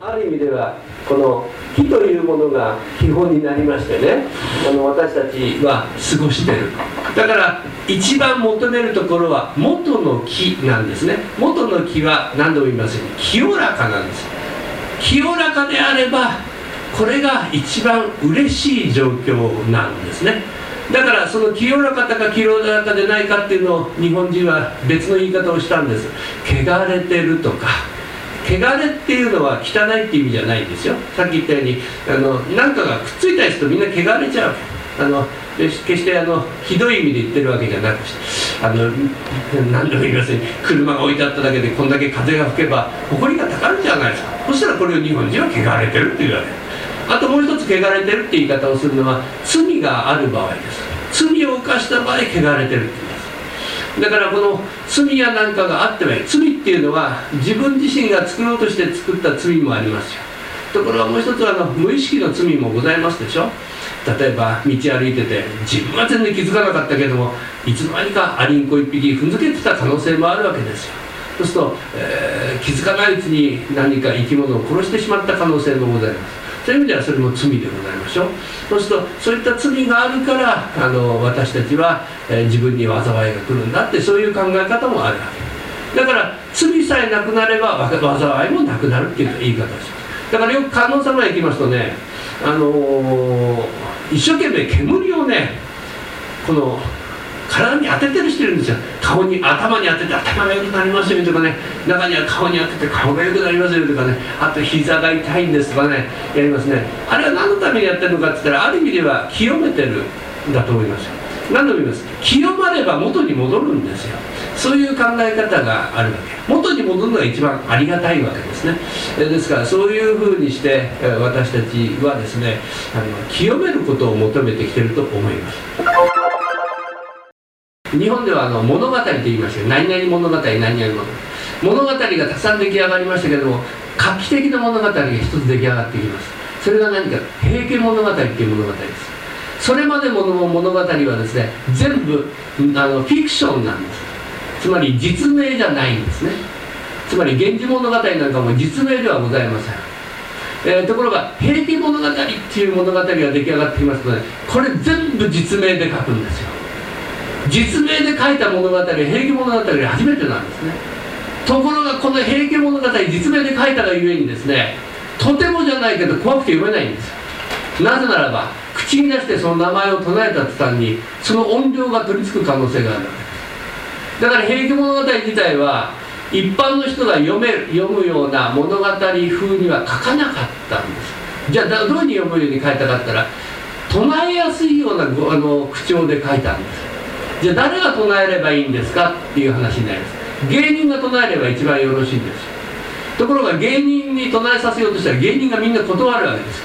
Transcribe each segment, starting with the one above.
ある意味ではこの木というものが基本になりましてね。あの私たちは過ごしてる。だから一番求めるところは元の木なんですね。元の木は何度も言いますように清らかなんです。清らかであればこれが一番嬉しい状況なんですね。だからその清らかか清らかでないかっていうのを日本人は別の言い方をしたんです。汚れてるとか汚れっていうのは汚いって意味じゃないんですよ。さっき言ったようにあの何かがくっついたりするとみんな汚れちゃうあの決してあのひどい意味で言ってるわけじゃなくしてあの何でも言いません。車が置いてあっただけでこんだけ風が吹けば埃がたかるじゃないですか。そしたらこれを日本人は汚れてるっていうわけ。あともう一つ汚れてるって言い方をするのは罪がある場合です。罪を犯した場合汚れてるって言います。だからこの罪やなんかがあってはい罪っていうのは自分自身が作ろうとして作った罪もありますよ。ところがもう一つはあの無意識の罪もございますでしょ。例えば道歩いてて自分は全然気づかなかったけどもいつの間にかアリンコ1匹踏んづけてた可能性もあるわけですよ。そうすると、えー、気づかないうちに何か生き物を殺してしまった可能性もございます。そういう意味ではそれも罪でございましょう。そうするとそういった罪があるからあの私たちは、えー、自分に災いが来るんだってそういう考え方もあるわけ。だから罪さえなくなれば災いもなくなるっていう言い方をします。だからよく観音様へ行きますとねあのー、一生懸命煙をねこの体に当ててる人いるんですよ。顔に頭に当てて頭が良くなりますよとかね。中には顔に当てて顔が良くなりますよとかね。あと膝が痛いんですとかね。やりますね。あれは何のためにやってるのかって言ったらある意味では清めてるんだと思います何度も言います。清まれば元に戻るんですよ。そういう考え方があるわけ。元に戻るのが一番ありがたいわけですね。ですからそういうふうにして私たちはですねあの清めることを求めてきてると思います。日本ではあの物語と言いました何々物語何々物語。物語がたくさん出来上がりましたけども画期的な物語が一つ出来上がってきます。それが何か平家物語っていう物語です。それまでもの物語はですね全部あのフィクションなんです。つまり実名じゃないんですね。つまり「源氏物語」なんかも実名ではございません。えー、ところが「平家物語」っていう物語が出来上がってきますとねこれ全部実名で書くんですよ。実名で書いた物語は平家物語が初めてなんですね。ところがこの平家物語実名で書いたがゆえにですねとてもじゃないけど怖くて読めないんです。なぜならば口に出してその名前を唱えた途端にその音量が取り付く可能性がある。だから平家物語自体は一般の人が読める読むような物語風には書かなかったんです。じゃあどういうふうに読むように書いたかったら唱えやすいようなあの口調で書いたんです。じゃあ誰が唱えればいいんですかっていう話になります。芸人が唱えれば一番よろしいんです。ところが芸人に唱えさせようとしたら芸人がみんな断る。わけです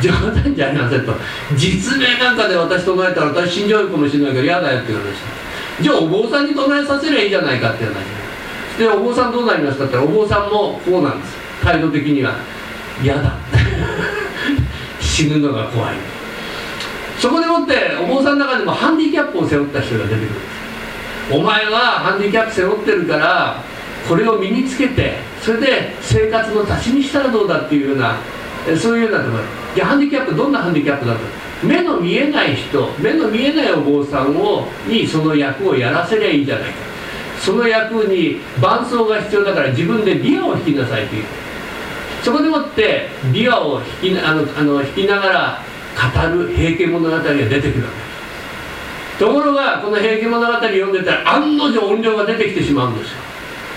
冗談じゃありませんと。実名なんかで私唱えたら私死んじゃうかもしれないから嫌だよって言われましたじゃあお坊さんに唱えさせりゃいいじゃないかって話。でお坊さんどうなりますかって言ったらお坊さんもこうなんです。態度的には嫌だ。死ぬのが怖い。そこでもってお坊さんの中でもハンディキャップを背負った人が出てくるお前はハンディキャップ背負ってるからこれを身につけてそれで生活の足しにしたらどうだっていうようなそういうようなところ。じゃあハンディキャップどんなハンディキャップだと。目の見えない人目の見えないお坊さんをにその役をやらせりゃいいじゃないか。その役に伴奏が必要だから自分でビアを弾きなさいという。そこでもってビアを弾きあのあの弾きながら語る平家物語が出てくる。わけところがこの平家物語読んでたら案の定音量が出てきてしまうんですよ。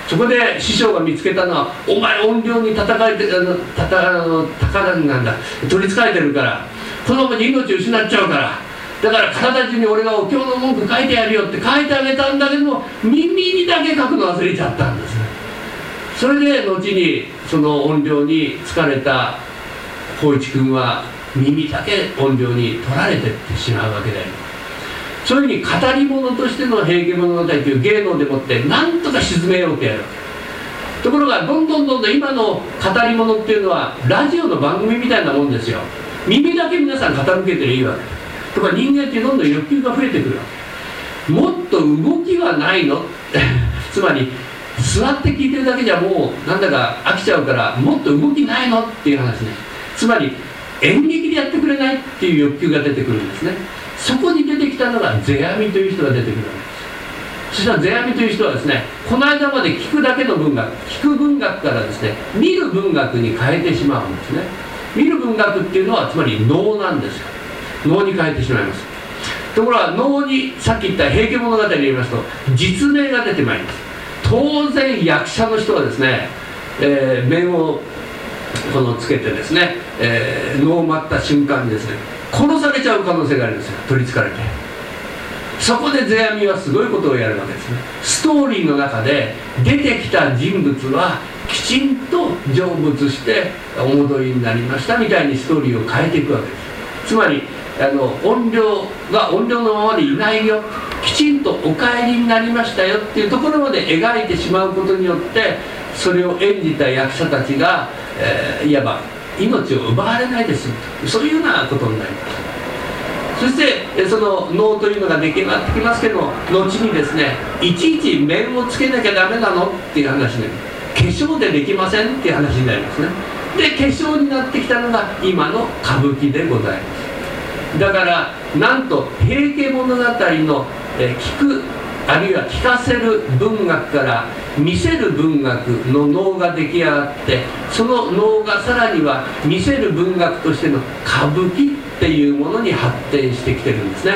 そこで師匠が見つけたのは「お前音量に戦えてあのたたあの宝なんだ取りつかれてるからこのままに命失っちゃうからだから体中に俺がお経の文句書いてやるよ」って書いてあげたんだけども耳にだけ書くの忘れちゃったんですそれで後にその音量に疲れた光一君は耳だけ音量に取られてってしまうわけでそういうふうに語り物としての平家物語という芸能でもって何とか沈めようとやる。ところがどんどんどんどん今の語り物っていうのはラジオの番組みたいなもんですよ。耳だけ皆さん傾けてりゃいいわけ。とか人間ってどんどん欲求が増えてくるもっと動きはないの。つまり座って聞いてるだけじゃもうなんだか飽きちゃうからもっと動きないのっていう話ね。つまり演劇でやってくれないっていう欲求が出てくるんですね。そこに出てきたのが世阿弥という人が出てくるわけです。そしたら世阿弥という人はですねこの間まで聞くだけの文学聞く文学からですね見る文学に変えてしまうんですね。見る文学っていうのはつまり能なんですよ。能に変えてしまいます。ところが能にさっき言った「平家物語」に言いますと実名が出てまいります。当然役者の人はですね、えー、面をこのつけてですね、えー、能を待った瞬間にですね殺されちゃう可能性があるんですよ。取りつかれて。そこで世阿弥はすごいことをやるわけですね。ストーリーの中で出てきた人物はきちんと成仏してお戻りになりましたみたいにストーリーを変えていくわけです。つまりあの音量が音量のままでいないよ。きちんとお帰りになりましたよ。っていうところまで描いてしまうことによってそれを演じた役者たちが、え、いわば命を奪われないですそういうようなことになります。そしてその能というのが出来上がってきますけど後にですねいちいち面をつけなきゃダメなの？っていう話で化粧でできませんっていう話になりますね。で化粧になってきたのが今の歌舞伎でございます。だからなんと「平家物語の」え聞くあるいは聞かせる文学から見せる文学の能が出来上がってその能がさらには見せる文学としての歌舞伎っていうものに発展してきてるんですね。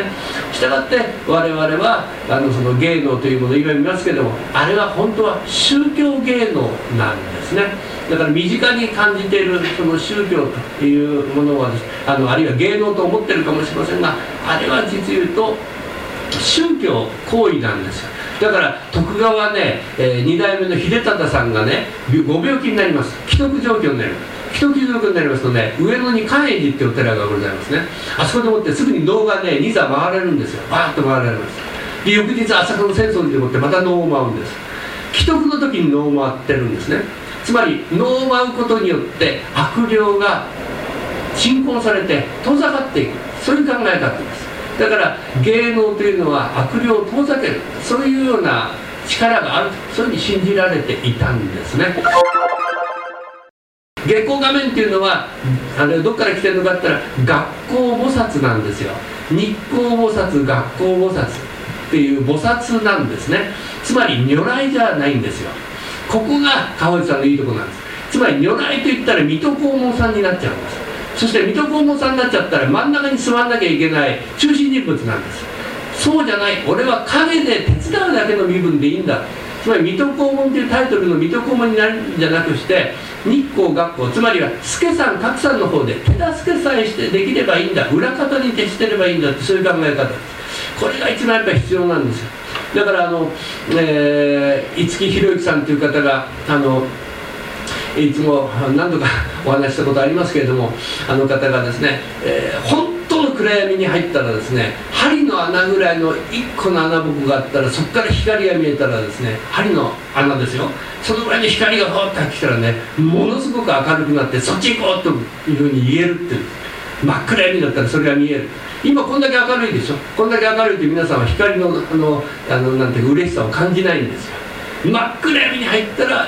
したがって我々はあのその芸能というものを今見ますけどもあれは本当は宗教芸能なんですね。だから身近に感じているその宗教というものはあのあるいは芸能と思ってるかもしれませんがあれは実言うと宗教行為なんですよだから徳川ね、えー、2代目の秀忠さんがねご病気になります既得状況になります既得状況になりますとね上野に寛永寺ってお寺がございますねあそこでもってすぐに能がね2座回れるんですよバーッと回られますで翌日朝霞の浅草寺でもってまた能を舞うんです既得の時に能を舞ってるんですねつまり能を舞うことによって悪霊が鎮魂されて遠ざかっていくそういう考え方ですだから芸能というのは悪霊を遠ざけるそういうような力があるそういうふうに信じられていたんですね。月光画面っていうのはあれどっから来てるのかって言ったら学校菩薩なんですよ。日光菩薩学校菩薩っていう菩薩なんですね。つまり如来じゃないんですよ。ここが川内さんのいいとこなんです。つまり如来といったら水戸黄門さんになっちゃうんです。そして水戸黄門さんになっちゃったら真ん中に座らなきゃいけない中心人物なんです。そうじゃない。俺は陰で手伝うだけの身分でいいんだ。つまり水戸黄門というタイトルの水戸黄門になるんじゃなくして日光学校つまりは助さん格さんの方で手助けさえしてできればいいんだ。裏方に徹してればいいんだってそういう考え方。これが一番やっぱり必要なんですよ。だからあの、えー、五木ひろゆきさんという方があのいつも何度かお話したことありますけれどもあの方がですね、えー、本当の暗闇に入ったらですね針の穴ぐらいの1個の穴ぼこがあったらそこから光が見えたらですね針の穴ですよ。そのぐらいに光がふわっと入ってきたらねものすごく明るくなってそっち行こうというふうに言えるっていう。真っ暗闇だったらそれが見える。今こんだけ明るいでしょ。こんだけ明るいって皆さんは光のあのあのなんて嬉しさを感じないんですよ。真っ暗闇に入ったら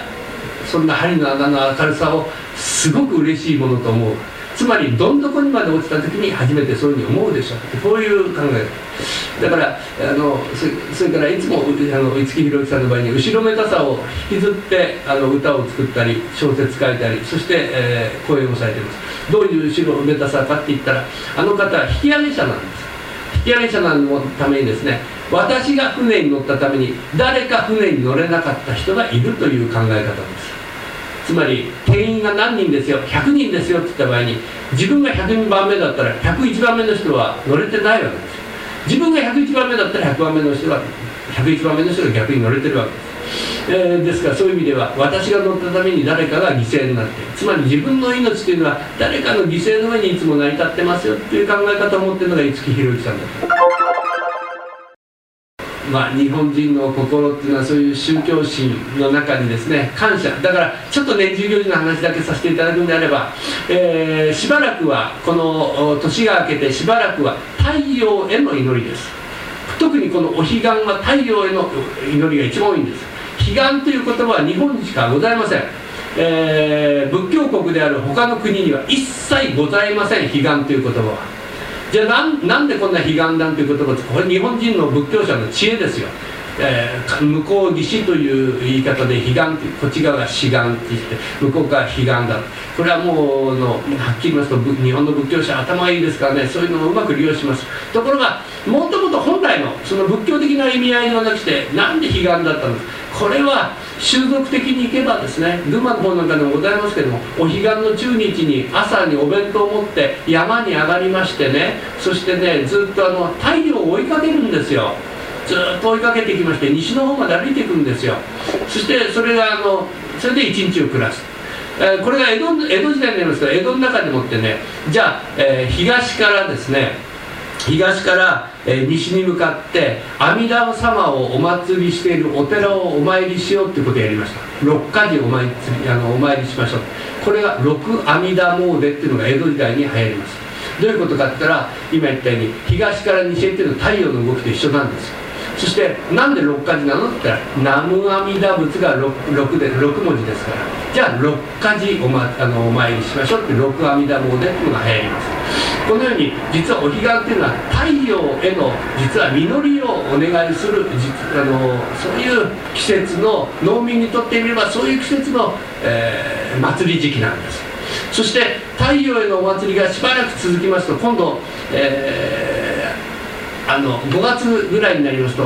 そんな針の穴の明るさをすごく嬉しいものと思う。つまりどん底にまで落ちた時に初めてそういうふうに思うでしょう。こういう考え。だからあのそれからいつもあの五木ひろゆきさんの場合に後ろめたさを引きずってあの歌を作ったり小説書いたりそして、えー、講演をされています。どういう後ろめたさかって言ったらあの方は引き上げ者なんです。引き上げ者のためにですね私が船に乗ったために誰か船に乗れなかった人がいるという考え方です。つまり定員が何人ですよ100人ですよって言った場合に自分が102番目だったら101番目の人は乗れてないわけです自分が101番目だったら100番目の人は101番目の人が逆に乗れてるわけです、えー、ですからそういう意味では私が乗ったために誰かが犠牲になってつまり自分の命というのは誰かの犠牲の上にいつも成り立ってますよっていう考え方を持ってるのが五木ひろゆきさんだと。まあ、日本人の心っていうのはそういう宗教心の中にですね感謝。だからちょっと年中行事の話だけさせていただくんであれば、えー、しばらくはこの年が明けてしばらくは太陽への祈りです。特にこのお彼岸は太陽への祈りが一番多いんです。彼岸という言葉は日本にしかございません、えー、仏教国である他の国には一切ございません彼岸という言葉は。じゃあなんなんでこんな彼岸なんていう言葉これ日本人の仏教者の知恵ですよ。えー、向こう岸という言い方で彼岸ってこっち側が志願って言って向こう側彼岸だこれはもうのはっきり言いますと日本の仏教者頭がいいですからね。そういうのをうまく利用します。ところがもともと本来のその仏教的な意味合いではなくてなんで彼岸だったのか。これは習俗的にいけばですね群馬の方なんかでもございますけどもお彼岸の中日に朝にお弁当を持って山に上がりましてねそしてねずっとあの太陽を追いかけるんですよ。ずっと追いかけてきまして西の方まで歩いていくんですよ。そしてそれがあのそれで一日を暮らす、え、これが江戸江戸時代になりますけど江戸の中でもってねじゃあ、えー、東からですね東から、西に向かって阿弥陀様をお祭りしているお寺をお参りしようってことをやりました。六家寺お参りあのお参りしましょう。これが六阿弥陀詣っていうのが江戸時代に流行ります。どういうことかって言ったら今言ったように東から西へっていうのは太陽の動きと一緒なんです。よそしてなんで六家寺なのって言ったら南無阿弥陀仏が 6, 6, で6文字ですから。じゃあ六家寺お,、ま、あのお参りしましょうって六阿弥陀詣っていうのが流行ります。このように実はお彼岸っていうのは太陽への実は実りをお願いするあのそういう季節の農民にとってみればそういう季節の、えー、祭り時期なんです。そして太陽へのお祭りがしばらく続きますと今度、えーあの5月ぐらいになりますと、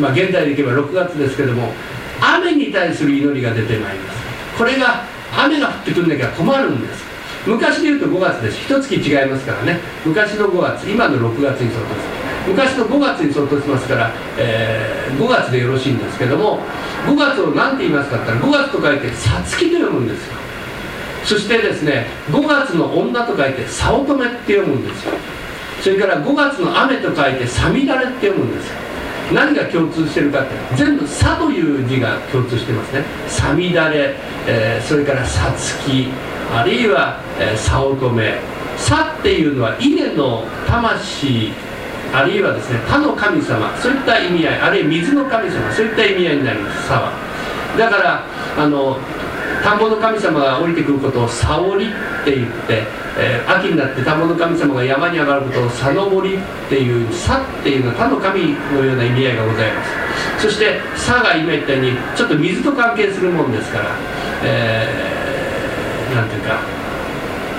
まあ、現在でいけば6月ですけども雨に対する祈りが出てまいります。これが雨が降ってくるんだけは困るんです。昔でいうと5月です。一月違いますからね。昔の5月今の6月に相当する。昔の5月に相当しますから、えー、5月でよろしいんですけども5月を何て言いますかって言ったら5月と書いて「さつき」と読むんですよ。そしてですね5月の女と書いて「早乙女」って読むんですよ。それから5月の雨と書いて「さみだれ」って読むんです。何が共通してるかって全部「さ」という字が共通してますね「さみだれ」えー、それから「さつき」あるいは「えー、さおとめ」「さ」っていうのは稲の魂あるいはですね他の神様。そういった意味合いあるいは水の神様。そういった意味合いになります「さ」は。だからあの田んぼの神様が降りてくることを「さおり」って言って、えー、秋になって田んぼの神様が山に上がることを「さのぼり」っていう「さ」っていうのは他の神のような意味合いがございます。そして「さ」が今言ったようにちょっと水と関係するもんですから、えー、ていうか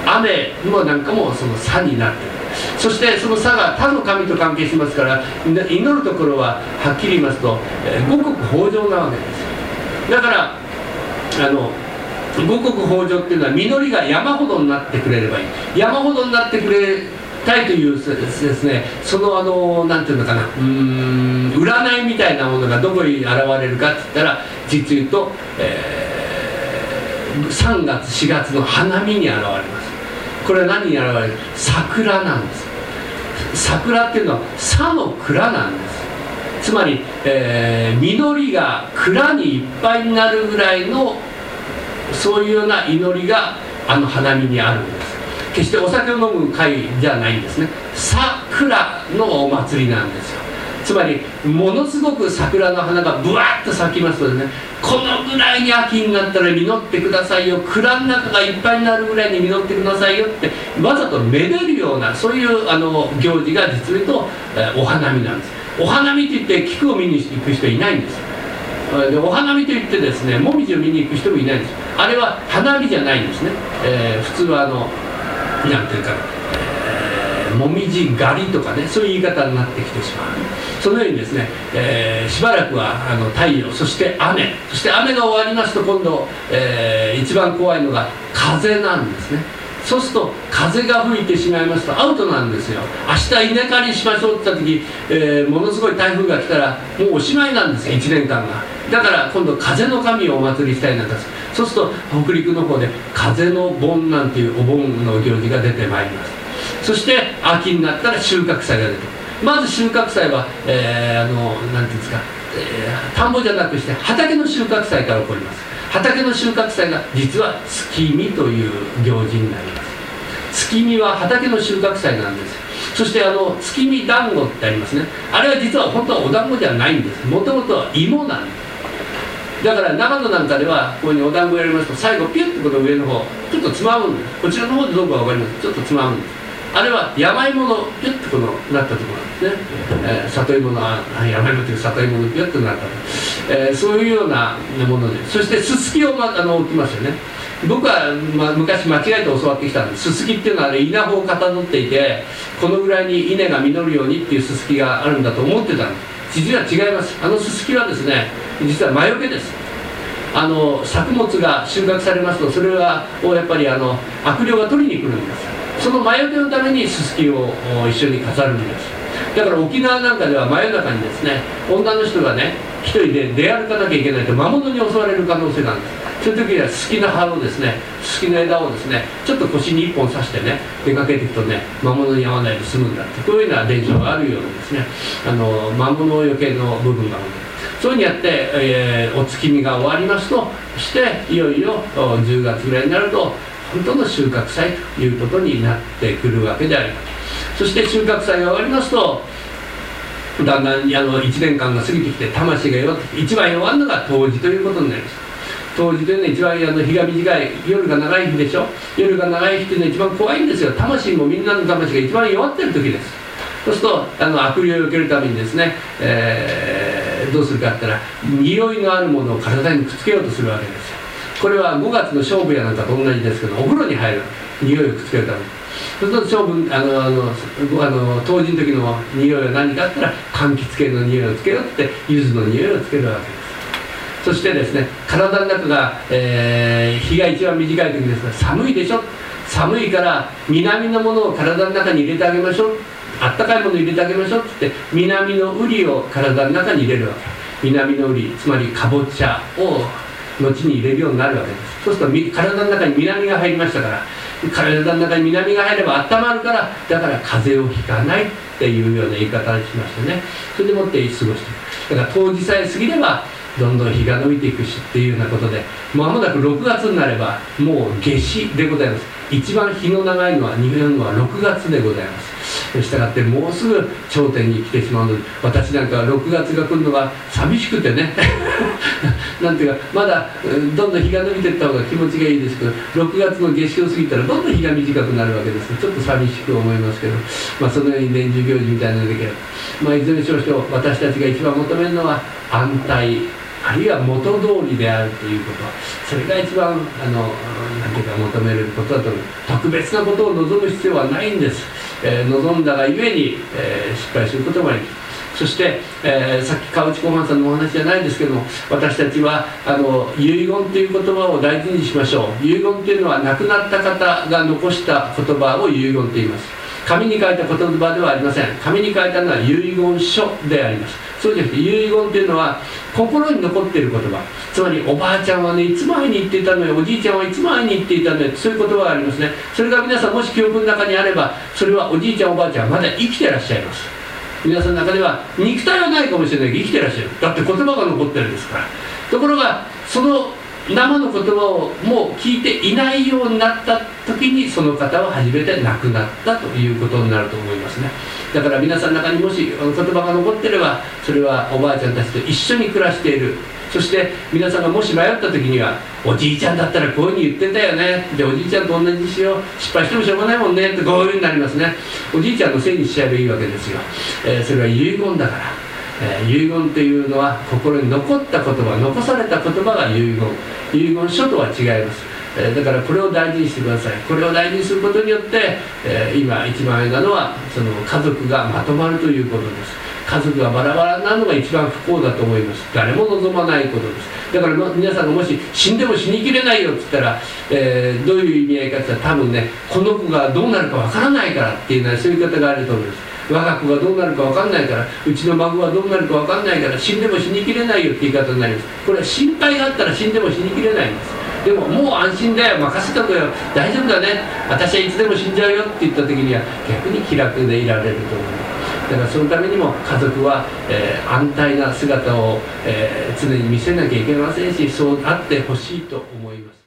雨もなんかもその「さ」になってる。そしてその差が他の神と関係しますから祈るところははっきり言いますと、えー、五穀豊穣なわけです。だからあの五穀豊穣っていうのは実りが山ほどになってくれればいい。山ほどになってくれたいというですねそのあのなんていうのかな。うん占いみたいなものがどこに現れるかって言ったら実言うと、えー、3月4月の花見に現れます。これは何に現れる？桜なんです。桜っていうのは「佐の蔵」なんです。つまり、えー、実りが蔵にいっぱいになるぐらいのそういうような祈りがあの花見にあるんです。決してお酒を飲む会じゃないんですね。桜のお祭りなんですよ。つまりものすごく桜の花がぶわっと咲きますとねこのぐらいに秋になったら実ってくださいよ。蔵の中がいっぱいになるぐらいに実ってくださいよってわざとめでるようなそういうあの行事が実にと、えお花見なんです。お花見って言って菊を見に行く人いないんです。よでお花見といってですねもみじを見に行く人もいないんです。あれは花見じゃないんですね、えー、普通はあのなんていうか、えー、もみじ狩りとかねそういう言い方になってきてしまう。そのようにですね、えー、しばらくはあの太陽そして雨。そして雨が終わりますと今度、えー、一番怖いのが風なんですね。そうすると風が吹いてしまいますとアウトなんですよ。明日稲刈りしましょうって言った時、えー、ものすごい台風が来たらもうおしまいなんですよ1年間が。だから今度風の神をお祭りしたいなんかそうすると北陸の方で風の盆なんていうお盆の行事が出てまいります。そして秋になったら収穫祭が出てまず収穫祭は、えー、あのなんていうんですか、えー、田んぼじゃなくして畑の収穫祭から起こります。畑の収穫祭が実は月見という行事になります。月見は畑の収穫祭なんです。そしてあの月見団子ってありますね。あれは実は本当はお団子じゃないんです。もともとは芋なんです。だから長野なんかではここにお団子やりますと最後ピュッとこの上の方ちょっとつまむ。んですこちらの方でどうか分かりますちょっとつまむんです。あれは山芋のピュッとこのなったところなんですね、えー、里芋の山芋という里芋のピュッとなったと、えー、そういうようなものでそしてすすきを、ま、あの置きますよね。僕は、ま、昔間違えて教わってきたんです。すすきっていうのは、ね、稲穂をかたどっていてこのぐらいに稲が実るようにっていうすすきがあるんだと思ってたんです実は違います。あのすすきはですね実は魔除けです。あの作物が収穫されますとそれはをやっぱりあの悪霊が取りに来るんです。その魔除けのためにすすきを一緒に飾るんです。だから沖縄なんかでは真夜中にですね女の人がね一人で出歩かなきゃいけないと魔物に襲われる可能性があるんです。そういう時には好きな葉をですね好きな枝をですねちょっと腰に一本刺してね出かけていくとね魔物に遭わないで済むんだって。こういうような伝承があるようなですねあの魔物よけの部分があるそういうふうにやって、えー、お月見が終わりますとしていよいよ10月ぐらいになると本当の収穫祭ということになってくるわけであります。そして収穫祭が終わりますとだんだんあの1年間が過ぎてきて魂が弱って一番弱るのが冬至ということになります。冬至というのは一番あの日が短い夜が長い日でしょ。夜が長い日っていうのは一番怖いんですよ。魂もみんなの魂が一番弱ってる時です。そうするとあの悪霊を受けるためにですね、えー、どうするかって言ったら匂いのあるものを体にくっつけようとするわけですよ。これは5月の勝負やなんかと同じですけどお風呂に入る匂いをくっつけるため。にそうすると勝負あのあのあの当時の時の匂いは何かあったら柑橘系の匂いをつけようって柚子の匂いをつけるわけです。そしてですね体の中が、えー、日が一番短い時ですが寒いでしょ？寒いから南のものを体の中に入れてあげましょう。あったかいもの入れてあげましょうってって南のウリを体の中に入れるわけ。南のウリつまりかぼちゃを後に入れるようになるわけ。ですそうすると体の中に南が入りましたから体の中に南が入れば温まるからだから風邪をひかないっていうような言い方にしましてね。それでもって過ごしてだから当時さえ過ぎればどんどん日が伸びていくしっていうようなことでまもなく6月になればもう夏至でございます。一番日の長いのは日本は6月でございます。したがってもうすぐ頂点に来てしまうので私なんかは6月が来るのが寂しくてね。なんていうかまだどんどん日が伸びていった方が気持ちがいいですけど6月の夏至を過ぎたらどんどん日が短くなるわけです。ちょっと寂しく思いますけど、まあ、そのように年中行事みたいなのできれば、まあ、いずれにしましても私たちが一番求めるのは安泰あるいは元通りであるということ。それが一番あの何ていうか求めることだと思う。特別なことを望む必要はないんです、え、望んだがゆえに、え、失敗することもありそして、えー、さっき川内公判さんのお話じゃないですけども私たちはあの遺言という言葉を大事にしましょう。遺言というのは亡くなった方が残した言葉を遺言と言います。紙に書いた言葉ではありません。紙に書いたのは遺言書であります。そうじゃなくて遺言っていうのは心に残っている言葉。つまりおばあちゃんはねいつも会いに行っていたのよおじいちゃんはいつも会いに行っていたのよそういう言葉がありますね。それが皆さんもし記憶の中にあればそれはおじいちゃんおばあちゃんまだ生きてらっしゃいます。皆さんの中では肉体はないかもしれないけど生きてらっしゃる。だって言葉が残ってるんですから。ところがその生の言葉をもう聞いていないようになった時にその方は初めて亡くなったということになると思いますね。だから皆さんの中にもし言葉が残ってればそれはおばあちゃんたちと一緒に暮らしている。そして皆さんがもし迷った時にはおじいちゃんだったらこういうふうに言ってんだよね。でおじいちゃんと同じにしよう。失敗してもしょうがないもんね。ってこういうふうになりますね。おじいちゃんのせいにしちゃえばいいわけですよ、えー、それは遺言だから。えー、遺言というのは心に残った言葉残された言葉が遺言。遺言書とは違います、えー、だからこれを大事にしてください。これを大事にすることによって、えー、今一番なのはその家族がまとまるということです。家族がバラバラなのが一番不幸だと思います。誰も望まないことです。だから皆さんがもし死んでも死にきれないよって言ったら、え、どういう意味合いかって言ったら多分ねこの子がどうなるかわからないからっていうのはそういう方があると思います。我が子がどうなるか分かんないからうちの孫はどうなるか分かんないから死んでも死にきれないよって言い方になります。これは心配があったら死んでも死にきれないんです。でももう安心だよ。任せとくよ。大丈夫だね。私はいつでも死んじゃうよって言った時には逆に気楽でいられると思いますだからそのためにも家族は、えー、安泰な姿を、えー、常に見せなきゃいけませんしそうあってほしいと思います。